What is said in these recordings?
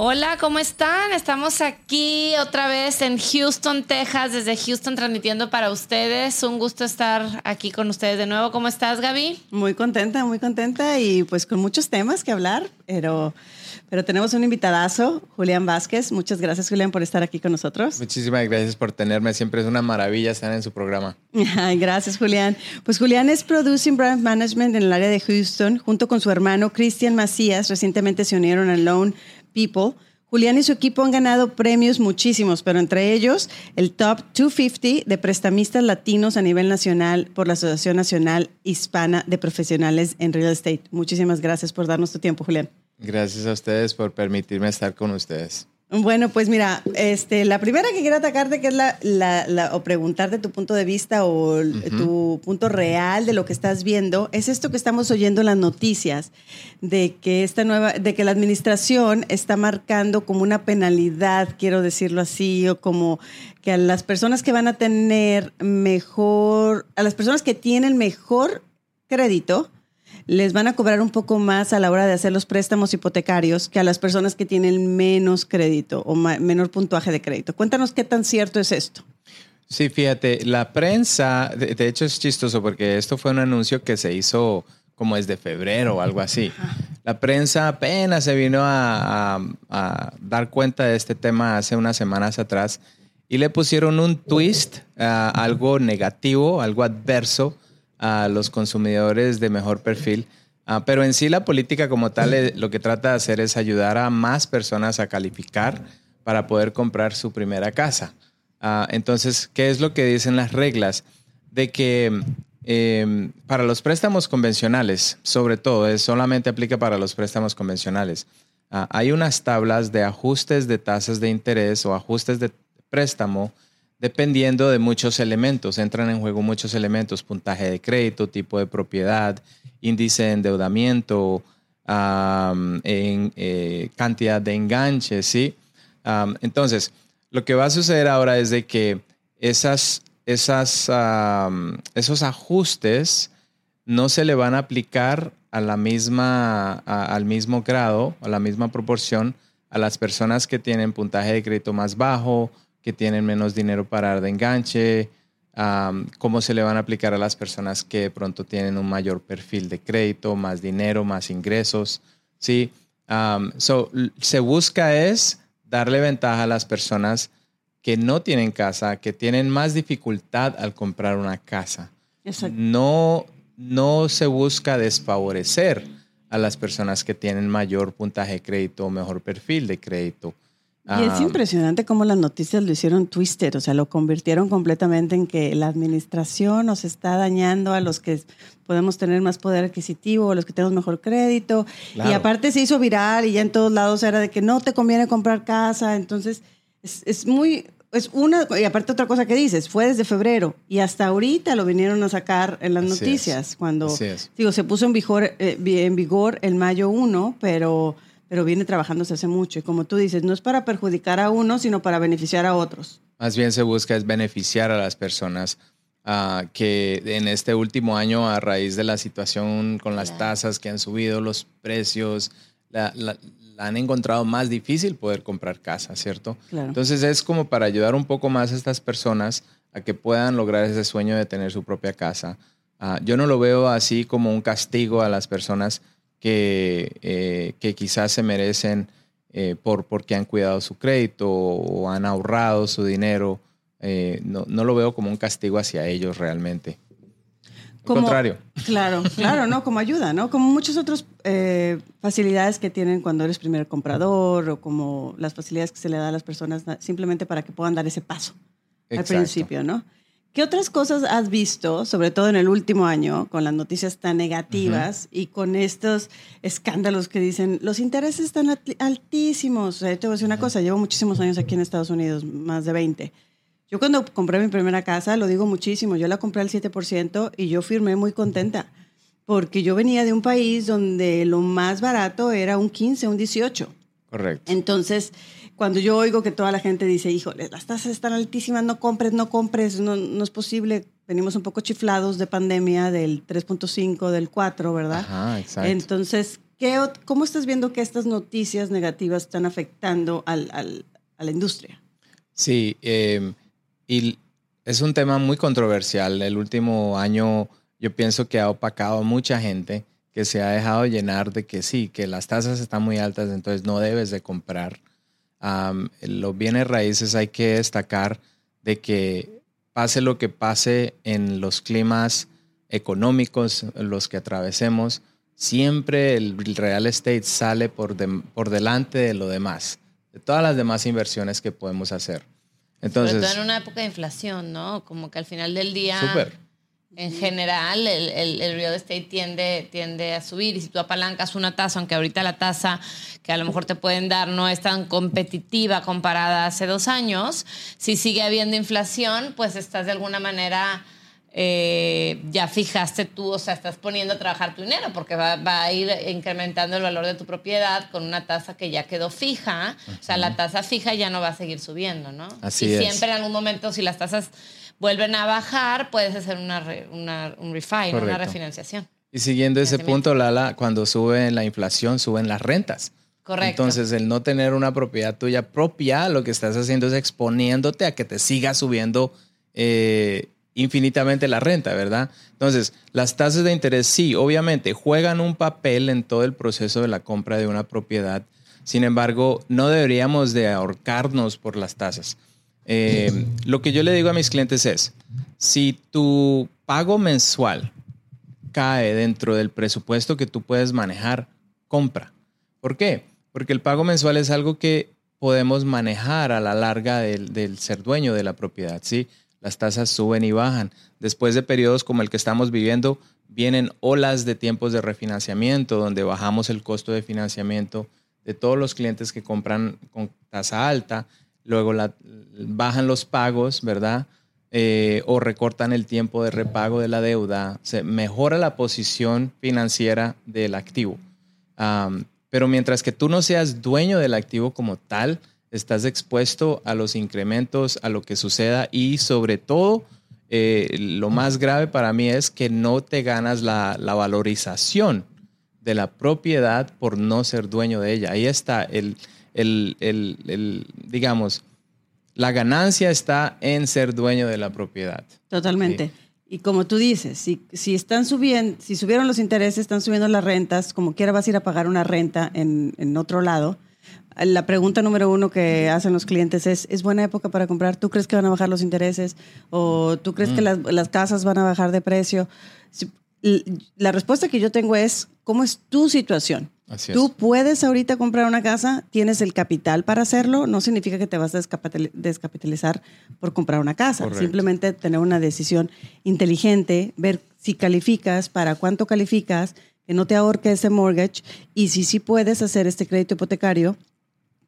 Hola, ¿cómo están? Estamos aquí otra vez en Houston, Texas, desde Houston transmitiendo para ustedes. Un gusto estar aquí con ustedes de nuevo. ¿Cómo estás, Gaby? Muy contenta, muy contenta y pues con muchos temas que hablar, pero, pero tenemos un invitadazo, Julián Vázquez. Muchas gracias, Julián, por estar aquí con nosotros. Muchísimas gracias por tenerme. Siempre es una maravilla estar en su programa. Ay, gracias, Julián. Pues Julián es Producing Brand Management en el área de Houston, junto con su hermano Cristian Macías. Recientemente se unieron a Lone People. Julián y su equipo han ganado premios muchísimos, pero entre ellos el Top 250 de prestamistas latinos a nivel nacional por la Asociación Nacional Hispana de Profesionales en Real Estate. Muchísimas gracias por darnos tu tiempo, Julián. Gracias a ustedes por permitirme estar con ustedes. Bueno, pues mira, este, la primera que quiero atacarte, que es la, la, o preguntarte tu punto de vista o tu punto real de lo que estás viendo, es esto que estamos oyendo en las noticias, de que esta nueva, de que la administración está marcando como una penalidad, quiero decirlo así, o como que a las personas que van a tener mejor, a las personas que tienen mejor crédito, les van a cobrar un poco más a la hora de hacer los préstamos hipotecarios que a las personas que tienen menos crédito o menor puntuaje de crédito. Cuéntanos qué tan cierto es esto. Sí, fíjate, la prensa, de, hecho es chistoso porque esto fue un anuncio que se hizo como desde febrero o algo así. La prensa apenas se vino a, dar cuenta de este tema hace unas semanas atrás y le pusieron un twist, algo negativo, algo adverso a los consumidores de mejor perfil. Ah, pero en sí la política como tal eh, lo que trata de hacer es ayudar a más personas a calificar para poder comprar su primera casa. Ah, entonces, ¿qué es lo que dicen las reglas? De que em, para los préstamos convencionales, sobre todo, es, solamente aplica para los préstamos convencionales. Ah, hay unas tablas de ajustes de tasas de interés o ajustes de préstamo dependiendo de muchos elementos. Entran en juego muchos elementos, puntaje de crédito, tipo de propiedad, índice de endeudamiento, en, eh, cantidad de enganches, ¿sí? entonces, lo que va a suceder ahora es de que esas, esas, esos ajustes no se le van a aplicar a la misma, al mismo grado, a la misma proporción a las personas que tienen puntaje de crédito más bajo, que tienen menos dinero para dar de enganche, cómo se le van a aplicar a las personas que de pronto tienen un mayor perfil de crédito, más dinero, más ingresos, ¿sí? se busca es darle ventaja a las personas que no tienen casa, que tienen más dificultad al comprar una casa. No, no se busca desfavorecer a las personas que tienen mayor puntaje de crédito o mejor perfil de crédito. Y es impresionante cómo las noticias lo hicieron twister, o sea, lo convirtieron completamente en que la administración nos está dañando a los que podemos tener más poder adquisitivo, a los que tenemos mejor crédito. Y aparte se hizo viral y ya en todos lados era de que no te conviene comprar casa. Entonces, es, muy, es una, y aparte otra cosa que dices, fue desde febrero y hasta ahorita lo vinieron a sacar en las noticias, cuando, digo, se puso en vigor, eh, en vigor el mayo 1, pero pero viene trabajándose hace mucho. Y como tú dices, no es para perjudicar a uno, sino para beneficiar a otros. Más bien se busca es beneficiar a las personas ah, que en este último año, a raíz de la situación con las tasas que han subido, los precios, la, han encontrado más difícil poder comprar casa, ¿cierto? Entonces es como para ayudar un poco más a estas personas a que puedan lograr ese sueño de tener su propia casa. Ah, yo no lo veo así como un castigo a las personas que, eh, que quizás se merecen eh, por, porque han cuidado su crédito o han ahorrado su dinero. Eh, no, no, lo veo como un castigo hacia ellos realmente. Al contrario. Claro, claro, ¿no? Como ayuda, ¿no? Como muchas otras facilidades que tienen cuando eres primer comprador o como las facilidades que se le da a las personas simplemente para que puedan dar ese paso al principio, ¿no? ¿Qué otras cosas has visto, sobre todo en el último año, con las noticias tan negativas y con estos escándalos que dicen los intereses están altísimos? te voy a decir una cosa, llevo muchísimos años aquí en Estados Unidos, más de 20. Yo cuando compré mi primera casa, lo digo muchísimo, yo la compré al 7% y yo firmé muy contenta, porque yo venía de un país donde lo más barato era un 15, un 18. Correcto. Entonces, cuando yo oigo que toda la gente dice, híjole, las tasas están altísimas, no compres, no compres, no, no es posible. Venimos un poco chiflados de pandemia del 3.5, del 4, ¿verdad? Ajá, exacto. Entonces, ¿qué, ¿cómo estás viendo que estas noticias negativas están afectando al, al, a la industria? Sí, eh, y es un tema muy controversial. El último año yo pienso que ha opacado a mucha gente que se ha dejado llenar de que sí, que las tasas están muy altas, entonces no debes de comprar los bienes raíces hay que destacar de que pase lo que pase en los climas económicos, los que atravesemos, siempre el real estate sale por, por delante de lo demás, de todas las demás inversiones que podemos hacer. Entonces, Sobre todo en una época de inflación, ¿no? Como que al final del día... Súper en general el, el, real estate tiende, tiende a subir y si tú apalancas una tasa, aunque ahorita la tasa que a lo mejor te pueden dar no es tan competitiva comparada a hace dos años, si sigue habiendo inflación, pues estás de alguna manera... Eh, ya fijaste tú, o sea, estás poniendo a trabajar tu dinero porque va, va, a ir incrementando el valor de tu propiedad con una tasa que ya quedó fija. O sea, la tasa fija ya no va a seguir subiendo, ¿no? Así y es. siempre en algún momento, si las tasas vuelven a bajar, puedes hacer una, una un una refinanciación. Y siguiendo ese punto, Lala, cuando sube la inflación, suben las rentas. Correcto. Entonces, el no tener una propiedad tuya propia, lo que estás haciendo es exponiéndote a que te siga subiendo eh, infinitamente la renta, ¿verdad? Entonces, las tasas de interés sí, obviamente, juegan un papel en todo el proceso de la compra de una propiedad. Sin embargo, no deberíamos de ahorcarnos por las tasas. Eh, lo que yo le digo a mis clientes es, si tu pago mensual cae dentro del presupuesto que tú puedes manejar, compra. ¿Por qué? Porque el pago mensual es algo que podemos manejar a la larga del, ser dueño de la propiedad, ¿sí? Las tasas suben y bajan. Después de periodos como el que estamos viviendo, vienen olas de tiempos de refinanciamiento, donde bajamos el costo de financiamiento de todos los clientes que compran con tasa alta luego bajan los pagos, ¿verdad? Eh, o recortan el tiempo de repago de la deuda, se mejora la posición financiera del activo. pero mientras que tú no seas dueño del activo como tal, estás expuesto a los incrementos, a lo que suceda y sobre todo, eh, lo más grave para mí es que no te ganas la, la, valorización de la propiedad por no ser dueño de ella. Ahí está el, el, el, digamos, la ganancia está en ser dueño de la propiedad. Totalmente. Y como tú dices, si, si, están subiendo, si subieron los intereses, están subiendo las rentas, como quiera vas a ir a pagar una renta en, en otro lado. La pregunta número uno que hacen los clientes es, ¿es buena época para comprar? ¿Tú crees que van a bajar los intereses? ¿O tú crees que mm. las, las, casas van a bajar de precio? La respuesta que yo tengo es, ¿cómo es tu situación? Tú puedes ahorita comprar una casa, tienes el capital para hacerlo, no significa que te vas a descapitalizar por comprar una casa, simplemente tener una decisión inteligente, ver si calificas, para cuánto calificas, que no te ahorque ese mortgage y si sí puedes hacer este crédito hipotecario,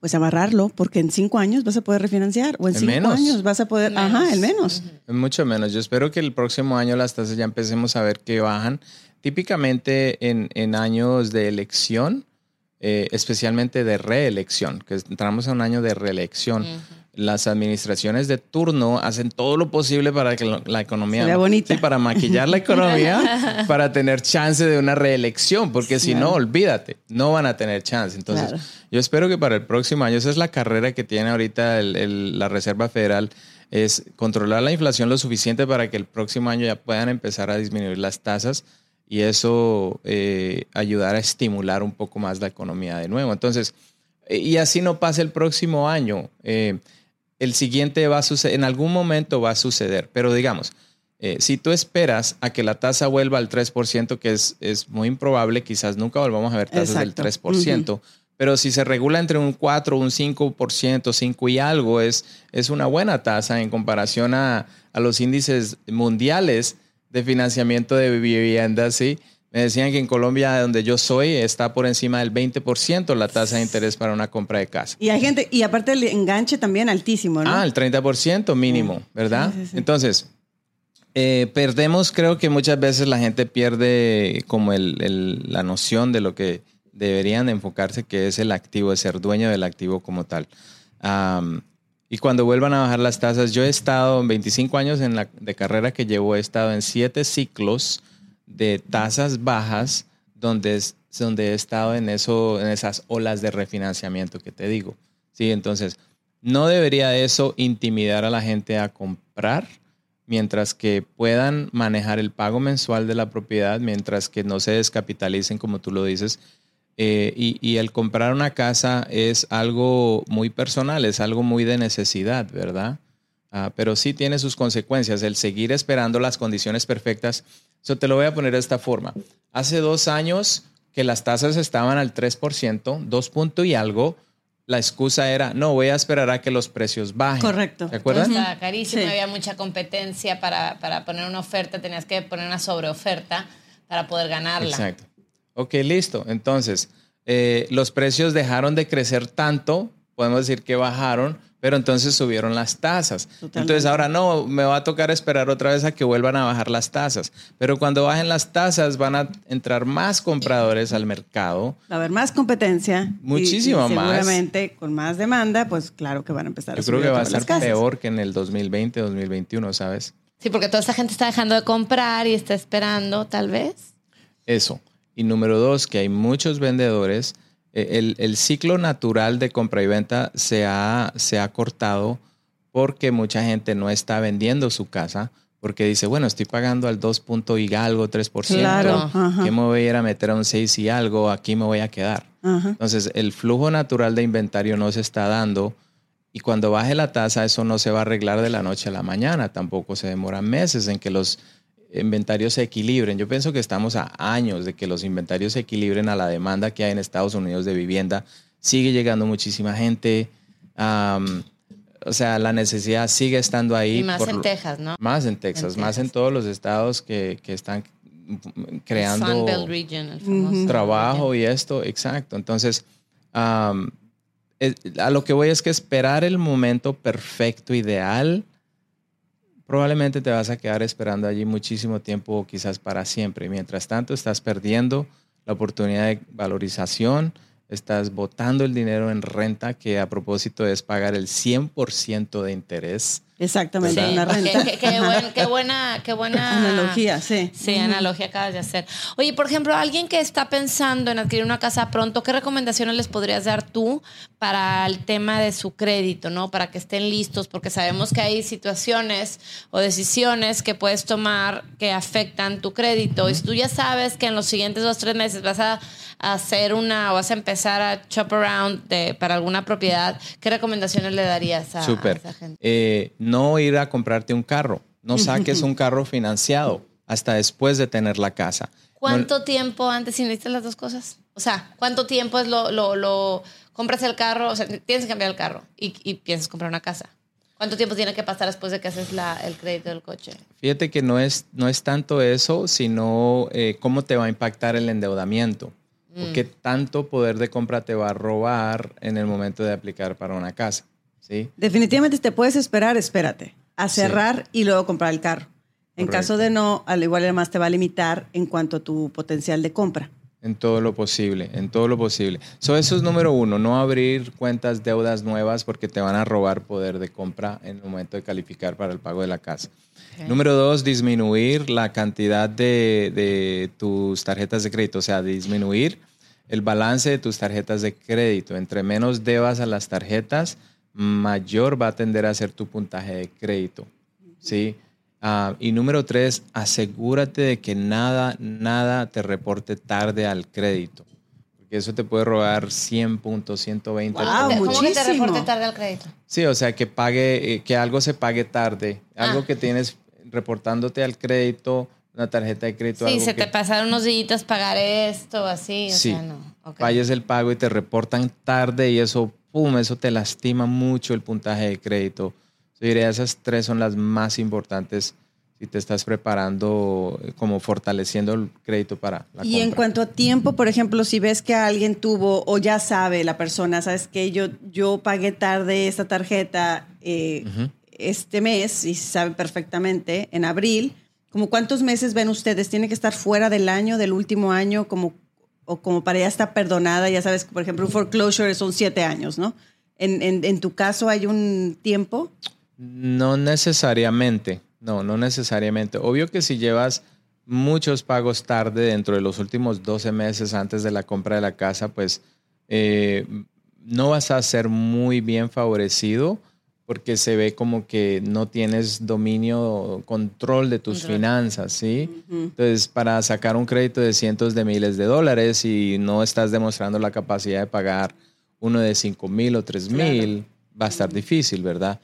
pues amarrarlo, porque en cinco años vas a poder refinanciar o en, cinco años vas a poder, ajá, el menos. Mucho menos. Yo espero que el próximo año las tasas ya empecemos a ver que bajan típicamente en, en años de elección, eh, especialmente de reelección, que entramos a un año de reelección, las administraciones de turno hacen todo lo posible para que la economía... Sea bonita. para maquillar la economía, para tener chance de una reelección, porque si no, olvídate, no van a tener chance. Entonces, yo espero que para el próximo año, esa es la carrera que tiene ahorita la Reserva Federal, es controlar la inflación lo suficiente para que el próximo año ya puedan empezar a disminuir las tasas y eso eh, ayudar a estimular un poco más la economía de nuevo. Entonces, eh, y así no pasa el próximo año. Eh, el siguiente va a suceder, en algún momento va a suceder, pero digamos, si tú esperas a que la tasa vuelva al 3%, que es, es muy improbable, quizás nunca volvamos a ver tasas del 3%, Pero si se regula entre un 4, un 5%, 5 y algo, es, es una buena tasa en comparación a, a los índices mundiales de financiamiento de viviendas, ¿sí? Me decían que en Colombia, donde yo soy, está por encima del 20% la tasa de interés para una compra de casa. Y hay gente, y aparte el enganche también altísimo, ¿no? Ah, el 30% mínimo, ¿verdad? Sí, sí, sí. Entonces, eh, perdemos, creo que muchas veces la gente pierde como el, el, la noción de lo que deberían enfocarse, que es el activo, de ser dueño del activo como tal. Um, y cuando vuelvan a bajar las tasas, yo he estado en 25 años en la, de carrera que llevo, he estado en siete ciclos de tasas bajas donde, donde he estado en, eso, en esas olas de refinanciamiento que te digo. ¿sí? Entonces, no debería eso intimidar a la gente a comprar mientras que puedan manejar el pago mensual de la propiedad, mientras que no se descapitalicen, como tú lo dices. Eh, y, y, el comprar una casa es algo muy personal, es algo muy de necesidad, ¿verdad? Uh, pero sí tiene sus consecuencias. El seguir esperando las condiciones perfectas So, te lo voy a poner de esta forma. Hace dos años que las tasas estaban al 3%, dos puntos y algo, la excusa era, no, voy a esperar a que los precios bajen. Correcto. ¿Te acuerdas? Estaba carísimo, sí. había mucha competencia para, para, poner una oferta, tenías que poner una sobreoferta para poder ganarla. Exacto. Ok, listo. Entonces, eh, los precios dejaron de crecer tanto, podemos decir que bajaron, pero entonces subieron las tasas. Totalmente. Entonces ahora no, me va a tocar esperar otra vez a que vuelvan a bajar las tasas. Pero cuando bajen las tasas van a entrar más compradores al mercado. Va a haber más competencia. Muchísimo y, y más. Seguramente con más demanda, pues claro que van a empezar Yo a subir. Yo creo que va a estar ser peor que en el 2020, 2021, ¿sabes? Sí, porque toda esta gente está dejando de comprar y está esperando, tal vez. Eso. Y número dos, que hay muchos vendedores el, el, ciclo natural de compra y venta se ha, se ha cortado porque mucha gente no está vendiendo su casa porque dice, bueno, estoy pagando al 2 punto y algo, 3%, claro, ¿qué me voy a ir a meter a un 6 y algo? Aquí me voy a quedar. Ajá. Entonces, el flujo natural de inventario no se está dando y cuando baje la tasa, eso no se va a arreglar de la noche a la mañana, tampoco se demoran meses en que los inventarios se equilibren. Yo pienso que estamos a años de que los inventarios se equilibren a la demanda que hay en Estados Unidos de vivienda. Sigue llegando muchísima gente. Um, o sea, la necesidad sigue estando ahí. Y más por, en Texas, ¿no? Más en Texas, en más Texas. en todos los estados que, que están creando region, trabajo region. y esto, exacto. Entonces, um, a lo que voy es que esperar el momento perfecto, ideal, probablemente te vas a quedar esperando allí muchísimo tiempo quizás para siempre. Mientras tanto, estás perdiendo la oportunidad de valorización, estás botando el dinero en renta, que a propósito es pagar el 100% de interés. Exactamente, sí, una renta. Qué, qué, buen, qué, buena, qué buena analogía, sí. Sí, analogía acabas de hacer. Oye, por ejemplo, alguien que está pensando en adquirir una casa pronto, ¿qué recomendaciones les podrías dar tú para el tema de su crédito, no? Para que estén listos, porque sabemos que hay situaciones o decisiones que puedes tomar que afectan tu crédito. Uh -huh. Y si tú ya sabes que en los siguientes dos, tres meses vas a hacer una o vas a empezar a shop around de, para alguna propiedad, ¿qué recomendaciones le darías a, Super. a esa gente? Eh, no ir a comprarte un carro. No saques un carro financiado hasta después de tener la casa. ¿Cuánto no, tiempo antes necesitas las dos cosas? O sea, ¿cuánto tiempo es lo, lo, lo compras el carro? O sea, tienes que cambiar el carro y, y piensas comprar una casa. ¿Cuánto tiempo tiene que pasar después de que haces la, el crédito del coche? Fíjate que no es, no es tanto eso, sino eh, cómo te va a impactar el endeudamiento. Mm. ¿Qué tanto poder de compra te va a robar en el momento de aplicar para una casa? ¿Sí? Definitivamente te puedes esperar, espérate, a cerrar sí. y luego comprar el carro. En Correcto. caso de no, al igual además te va a limitar en cuanto a tu potencial de compra. En todo lo posible, en todo lo posible. So, eso es número uno, no abrir cuentas, deudas nuevas porque te van a robar poder de compra en el momento de calificar para el pago de la casa. Okay. Número dos, disminuir la cantidad de, de tus tarjetas de crédito, o sea, disminuir el balance de tus tarjetas de crédito. Entre menos debas a las tarjetas, mayor va a tender a ser tu puntaje de crédito. ¿sí? Uh, y número tres, asegúrate de que nada, nada te reporte tarde al crédito. Porque eso te puede robar 100 puntos, 120 wow, puntos. ¿Cómo muchísimo. que te reporte tarde al crédito? Sí, o sea, que pague, eh, que algo se pague tarde. Algo Ah. que tienes reportándote al crédito una tarjeta de crédito. Sí, algo se que te pasaron unos días pagar esto, así. O Sí. sea, no. Ok. falles el pago y te reportan tarde y eso, pum, eso te lastima mucho el puntaje de crédito. Yo diría esas tres son las más importantes si te estás preparando, eh, como fortaleciendo el crédito para la Y en compra. cuanto a tiempo, por ejemplo, si ves que alguien tuvo o ya sabe la persona, sabes que yo, yo pagué tarde esta tarjeta eh, Ujú. este mes y sabe perfectamente, en abril, como cuántos meses ven ustedes? ¿Tiene que estar fuera del año, del último año, como, o como para ya estar perdonada? Ya sabes, por ejemplo, un foreclosure son siete años, ¿no? En, en, tu caso hay un tiempo. No necesariamente, no, no necesariamente. Obvio que si llevas muchos pagos tarde dentro de los últimos 12 meses antes de la compra de la casa, pues eh, no vas a ser muy bien favorecido porque se ve como que no tienes dominio, control de tus finanzas, ¿sí? Entonces, para sacar un crédito de cientos de miles de dólares y no estás demostrando la capacidad de pagar uno de 5 mil o 3 mil, va a estar difícil, ¿verdad?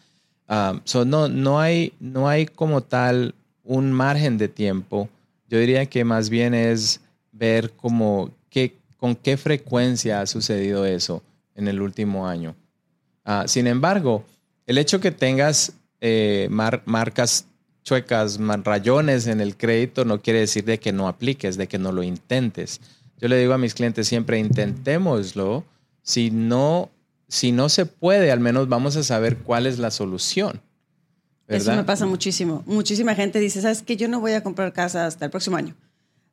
Ah, so no, no, hay, no hay como tal un margen de tiempo. Yo diría que más bien es ver como qué, con qué frecuencia ha sucedido eso en el último año. Ah, sin embargo, el hecho que tengas eh, mar- marcas chuecas, rayones en el crédito no quiere decir de que no apliques, de que no lo intentes. Yo le digo a mis clientes siempre intentémoslo. Si no, si no se puede, al menos vamos a saber cuál es la solución. Eso me pasa muchísimo. Muchísima gente dice, ¿sabes qué? Yo no voy a comprar casa hasta el próximo año.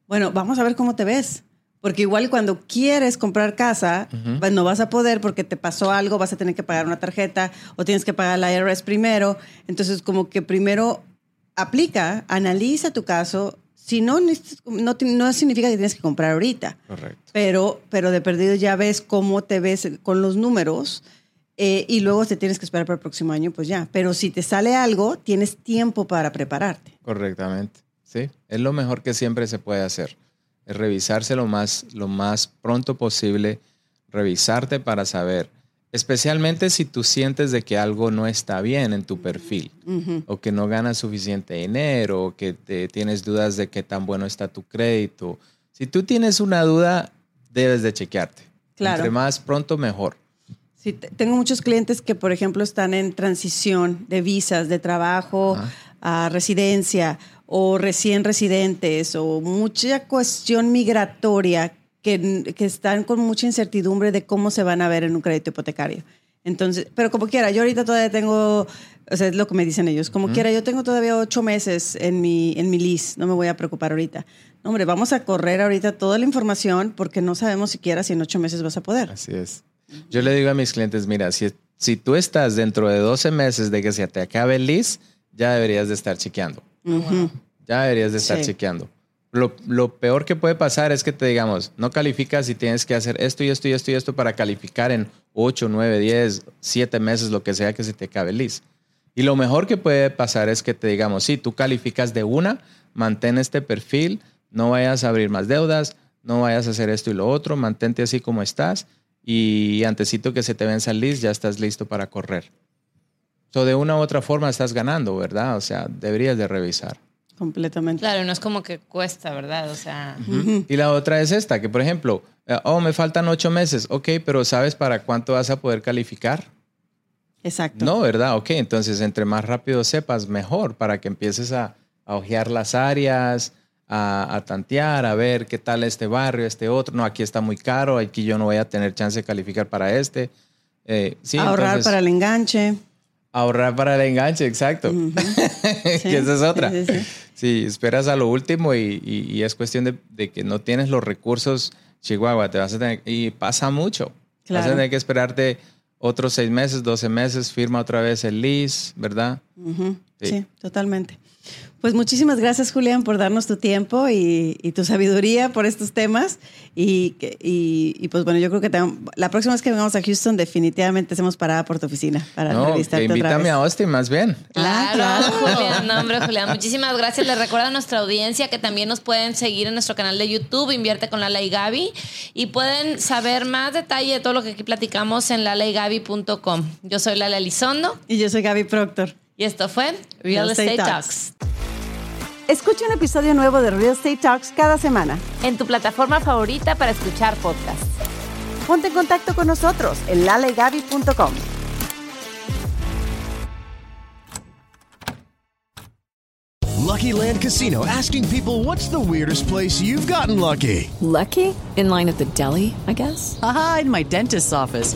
Bueno, vamos a ver cómo te ves. Porque igual cuando quieres comprar casa, pues no vas a poder porque te pasó algo, vas a tener que pagar una tarjeta o tienes que pagar la IRS primero. Entonces, como que primero aplica, analiza tu caso. Si no, no, no significa que tienes que comprar ahorita Correcto. pero, pero de perdido ya ves cómo te ves con los números eh, y luego te tienes que esperar para el próximo año, pues ya. Pero si te sale algo, tienes tiempo para prepararte. Correctamente. Sí, es lo mejor que siempre se puede hacer. Es revisarse lo más, lo más pronto posible, revisarte para saber, especialmente si tú sientes de que algo no está bien en tu perfil o que no ganas suficiente dinero o que te, tienes dudas de qué tan bueno está tu crédito. Si tú tienes una duda, debes de chequearte. Claro. Entre más pronto, mejor. Sí, te- tengo muchos clientes que, por ejemplo, están en transición de visas, de trabajo a residencia o recién residentes o mucha cuestión migratoria que, que están con mucha incertidumbre de cómo se van a ver en un crédito hipotecario. Entonces, pero como quiera, yo ahorita todavía tengo, o sea, es lo que me dicen ellos, como quiera, yo tengo todavía ocho meses en mi, en mi lease, no me voy a preocupar ahorita. No, hombre, vamos a correr ahorita toda la información porque no sabemos siquiera si en ocho meses vas a poder. Así es. Yo le digo a mis clientes, mira, si, si tú estás dentro de 12 meses de que se te acabe el lease, ya deberías de estar chequeando. Ujú. Ya deberías de estar Sí. chequeando. Lo, lo peor que puede pasar es que te digamos, no calificas y tienes que hacer esto y esto y esto y esto para calificar en 8, 9, 10, 7 meses, lo que sea que se te acabe el lease. Y lo mejor que puede pasar es que te digamos, sí, tú calificas de una, mantén este perfil, no vayas a abrir más deudas, no vayas a hacer esto y lo otro, mantente así como estás y antesito que se te venza el lease, ya estás listo para correr. So, de una u otra forma estás ganando, ¿verdad? O sea, deberías de revisar. Completamente. Claro, no es como que cuesta, ¿verdad? O sea, Y la otra es esta, que por ejemplo, eh, oh, me faltan ocho meses, ok, pero ¿sabes para cuánto vas a poder calificar? Exacto. No, ¿verdad? Ok, entonces entre más rápido sepas, mejor, para que empieces a, a ojear las áreas, a, a tantear, a ver qué tal este barrio, este otro. No, aquí está muy caro, aquí yo no voy a tener chance de calificar para este. Eh, sí, Ahorrar entonces, para el enganche. Ahorrar para el enganche, exacto. que esa es otra. Sí, sí, sí. Sí, esperas a lo último y, y- y es cuestión de, de que no tienes los recursos, Chihuahua, te vas a tener, y pasa mucho. Vas Claro. a tener que esperarte otros seis meses, 12 meses, firma otra vez el lease, ¿verdad? Sí. sí. totalmente. Pues muchísimas gracias, Julián, por darnos tu tiempo y, y tu sabiduría por estos temas. Y, que- y- y, pues bueno, yo creo que te- la próxima vez que vengamos a Houston, definitivamente hacemos parada por tu oficina para No, que entrevistarte otra invítame vez. a Austin más bien. Ah, Claro, claro. Julián, no, hombre, Julián, muchísimas gracias. Les recuerdo a nuestra audiencia que también nos pueden seguir en nuestro canal de YouTube, Invierte con Lala y Gaby, y pueden saber más detalle de todo lo que aquí platicamos en lalaygaby.com. Yo soy Lala Elizondo Y yo soy Gaby Proctor. Y esto fue Real, Real Estate Estate, Talks. Talks. Escucha un episodio nuevo de Real Estate Talks cada semana. En tu plataforma favorita para escuchar podcasts. Ponte en contacto con nosotros en lalegaby.com. Lucky Land Casino asking people what's the weirdest place you've gotten lucky? Lucky? In line at the deli, I guess? Aha, in my dentist's office.